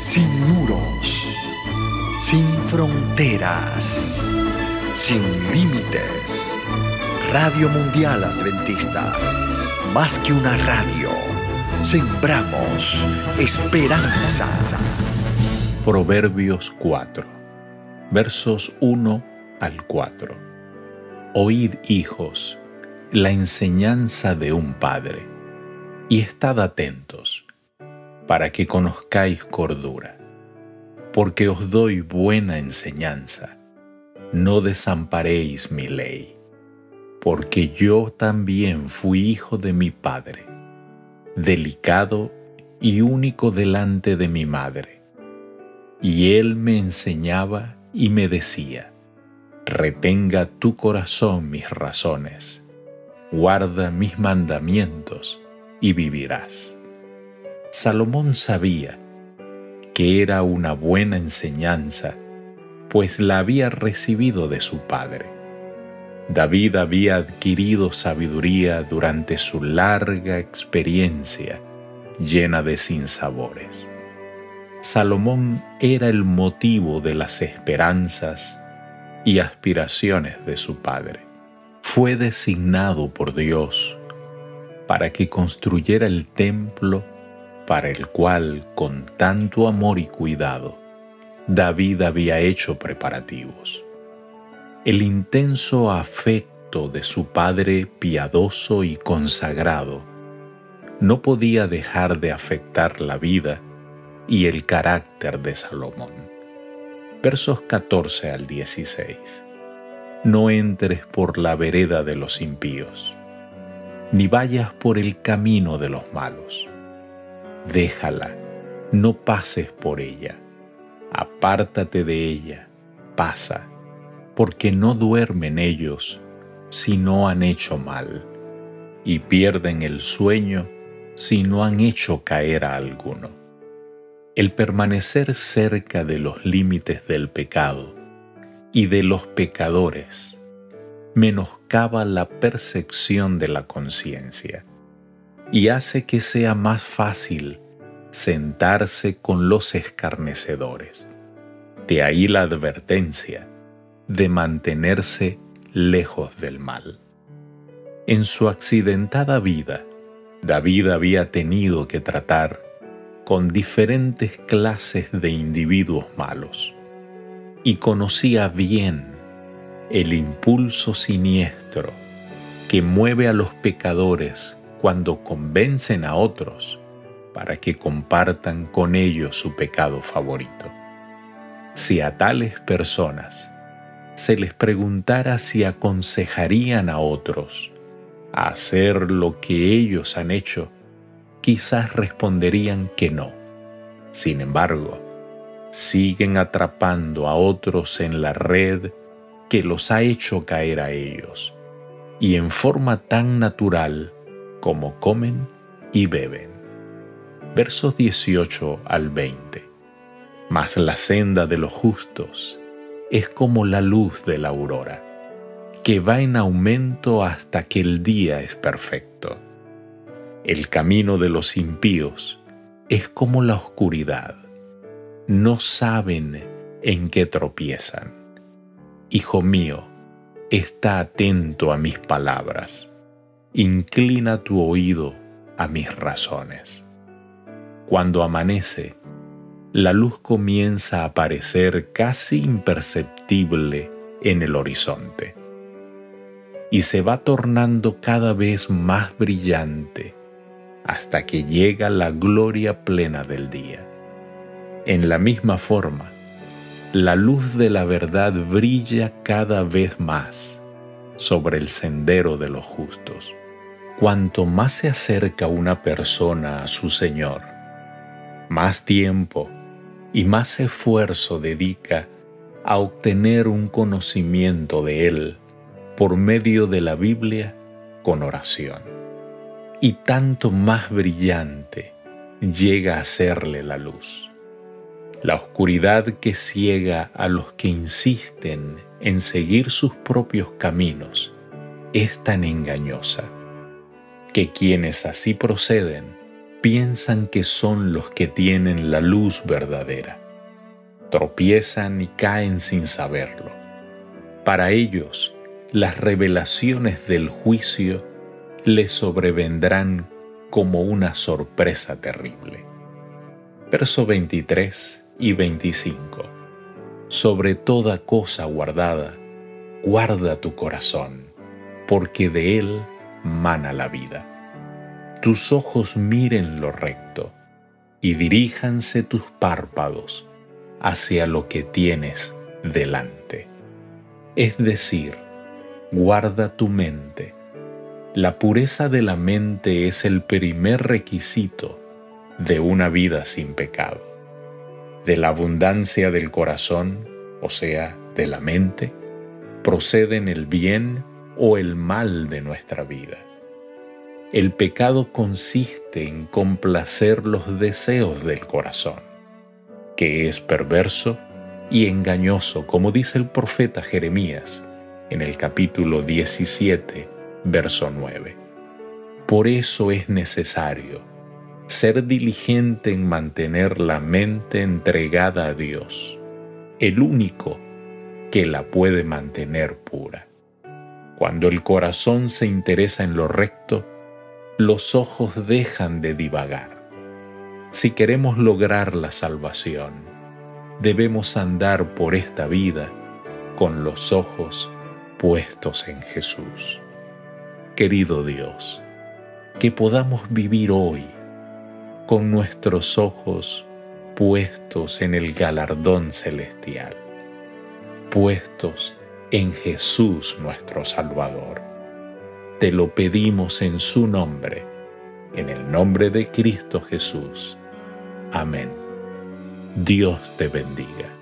sin muros, sin fronteras, sin límites. Radio Mundial Adventista, más que una radio, sembramos esperanza. Proverbios 4, versos 1 al 4. Oíd, hijos, la enseñanza de un padre, y estad atentos para que conozcáis cordura, porque os doy buena enseñanza. No desamparéis mi ley, porque yo también fui hijo de mi padre, delicado y único delante de mi madre. Y él me enseñaba y me decía, retenga tu corazón mis razones, guarda mis mandamientos y vivirás. Salomón sabía que era una buena enseñanza, pues la había recibido de su padre. David había adquirido sabiduría durante su larga experiencia llena de sinsabores. Salomón era el motivo de las esperanzas y aspiraciones de su padre. Fue designado por Dios para que construyera el templo para el cual con tanto amor y cuidado David había hecho preparativos. El intenso afecto de su padre piadoso y consagrado no podía dejar de afectar la vida y el carácter de Salomón. Versos 14 al 16. No entres por la vereda de los impíos, ni vayas por el camino de los malos déjala, no pases por ella, apártate de ella, pasa, porque no duermen ellos si no han hecho mal, y pierden el sueño si no han hecho caer a alguno. El permanecer cerca de los límites del pecado y de los pecadores menoscaba la percepción de la conciencia y hace que sea más fácil sentarse con los escarnecedores. De ahí la advertencia de mantenerse lejos del mal. En su accidentada vida, David había tenido que tratar con diferentes clases de individuos malos y conocía bien el impulso siniestro que mueve a los pecadores cuando convencen a otros para que compartan con ellos su pecado favorito. Si a tales personas se les preguntara si aconsejarían a otros a hacer lo que ellos han hecho, quizás responderían que no. Sin embargo, siguen atrapando a otros en la red que los ha hecho caer a ellos, y en forma tan natural como comen y beben. Versos 18 al 20. Mas la senda de los justos es como la luz de la aurora, que va en aumento hasta que el día es perfecto. El camino de los impíos es como la oscuridad. No saben en qué tropiezan. Hijo mío, está atento a mis palabras inclina tu oído a mis razones. Cuando amanece, la luz comienza a aparecer casi imperceptible en el horizonte y se va tornando cada vez más brillante hasta que llega la gloria plena del día. En la misma forma, la luz de la verdad brilla cada vez más sobre el sendero de los justos. Cuanto más se acerca una persona a su Señor, más tiempo y más esfuerzo dedica a obtener un conocimiento de Él por medio de la Biblia con oración. Y tanto más brillante llega a serle la luz. La oscuridad que ciega a los que insisten en seguir sus propios caminos es tan engañosa que quienes así proceden piensan que son los que tienen la luz verdadera. Tropiezan y caen sin saberlo. Para ellos, las revelaciones del juicio les sobrevendrán como una sorpresa terrible. Verso 23 y 25. Sobre toda cosa guardada, guarda tu corazón, porque de él mana la vida. Tus ojos miren lo recto y diríjanse tus párpados hacia lo que tienes delante. Es decir, guarda tu mente. La pureza de la mente es el primer requisito de una vida sin pecado. De la abundancia del corazón, o sea, de la mente, proceden el bien o el mal de nuestra vida. El pecado consiste en complacer los deseos del corazón, que es perverso y engañoso, como dice el profeta Jeremías en el capítulo 17, verso 9. Por eso es necesario ser diligente en mantener la mente entregada a Dios, el único que la puede mantener pura. Cuando el corazón se interesa en lo recto, los ojos dejan de divagar. Si queremos lograr la salvación, debemos andar por esta vida con los ojos puestos en Jesús. Querido Dios, que podamos vivir hoy con nuestros ojos puestos en el galardón celestial, puestos en Jesús nuestro Salvador. Te lo pedimos en su nombre, en el nombre de Cristo Jesús. Amén. Dios te bendiga.